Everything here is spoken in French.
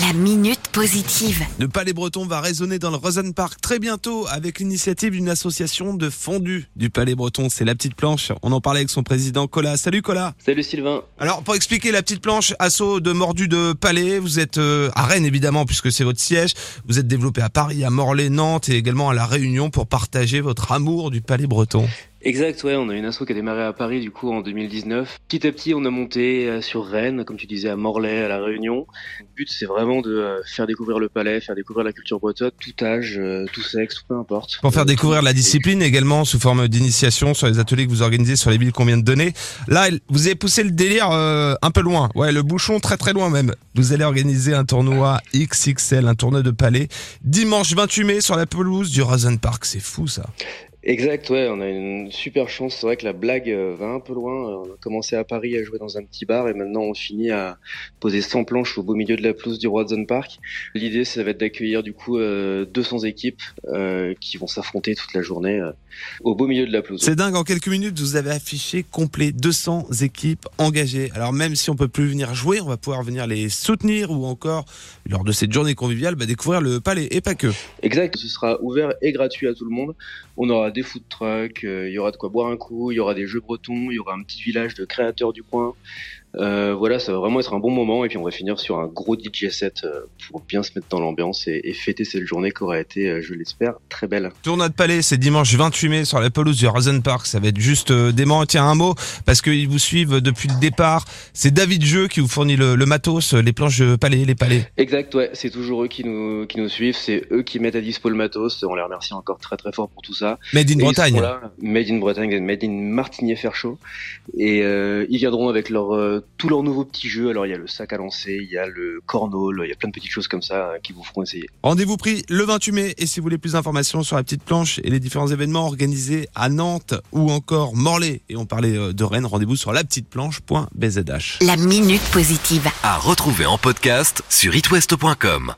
La minute positive. Le Palais Breton va résonner dans le Rosen Park très bientôt avec l'initiative d'une association de fondue du Palais Breton. C'est la petite planche. On en parlait avec son président Colas. Salut Colas. Salut Sylvain. Alors pour expliquer la petite planche, assaut de mordu de Palais, vous êtes euh, à Rennes évidemment puisque c'est votre siège. Vous êtes développé à Paris, à Morlaix, Nantes et également à La Réunion pour partager votre amour du Palais Breton. Exact, ouais, on a une asso qui a démarré à Paris du coup en 2019. Petit à petit, on a monté euh, sur Rennes, comme tu disais, à Morlaix, à La Réunion. Le but, c'est vraiment de euh, faire découvrir le palais, faire découvrir la culture bretonne, tout âge, euh, tout sexe, peu importe. Pour faire découvrir la discipline également sous forme d'initiation sur les ateliers que vous organisez sur les villes qu'on vient de donner. Là, vous avez poussé le délire un peu loin. Ouais, le bouchon très très loin même. Vous allez organiser un tournoi XXL, un tournoi de palais, dimanche 28 mai sur la pelouse du Rosen Park. C'est fou ça. Exact, ouais, on a une super chance. C'est vrai que la blague euh, va un peu loin. On a commencé à Paris à jouer dans un petit bar et maintenant on finit à poser 100 planches au beau milieu de la pelouse du Watson Park. L'idée, ça va être d'accueillir du coup 200 euh, équipes euh, qui vont s'affronter toute la journée au beau milieu de la pelouse. C'est dingue, en quelques minutes, vous avez affiché complet 200 équipes engagées. Alors même si on peut plus venir jouer, on va pouvoir venir les soutenir ou encore, lors de cette journée conviviale, bah, découvrir le palais et pas que. Exact, ce sera ouvert et gratuit à tout le monde. On aura des food trucks, euh, il y aura de quoi boire un coup, il y aura des jeux bretons, il y aura un petit village de créateurs du coin. Euh, voilà, ça va vraiment être un bon moment et puis on va finir sur un gros DJ set euh, pour bien se mettre dans l'ambiance et, fêter cette journée qui aura été, je l'espère, très belle. Tournoi de palais, c'est dimanche 28 mai sur la pelouse du Rosen Park. Ça va être juste dément. Tiens, un mot, parce qu'ils vous suivent depuis le départ. C'est David Jeu qui vous fournit le, matos, les planches de palais, les palais. Exact, ouais, c'est toujours eux qui nous, qui nous suivent. C'est eux qui mettent à dispo le matos. On les remercie encore très très fort pour tout ça. Made in Bretagne. made in Bretagne, made in Martigny Fairchaud. Et euh, ils viendront avec leur, euh, tous leurs nouveaux petits jeux. Alors il y a le sac à lancer, il y a le cornhole, il y a plein de petites choses comme ça euh, qui vous feront essayer. Rendez-vous pris le 28 mai. Et si vous voulez plus d'informations sur la petite planche et les différents événements organisés à Nantes ou encore Morlaix, et on parlait euh, de Rennes, rendez-vous sur lapetiteplanche.bzh. La minute positive. À retrouver en podcast sur itwest.com.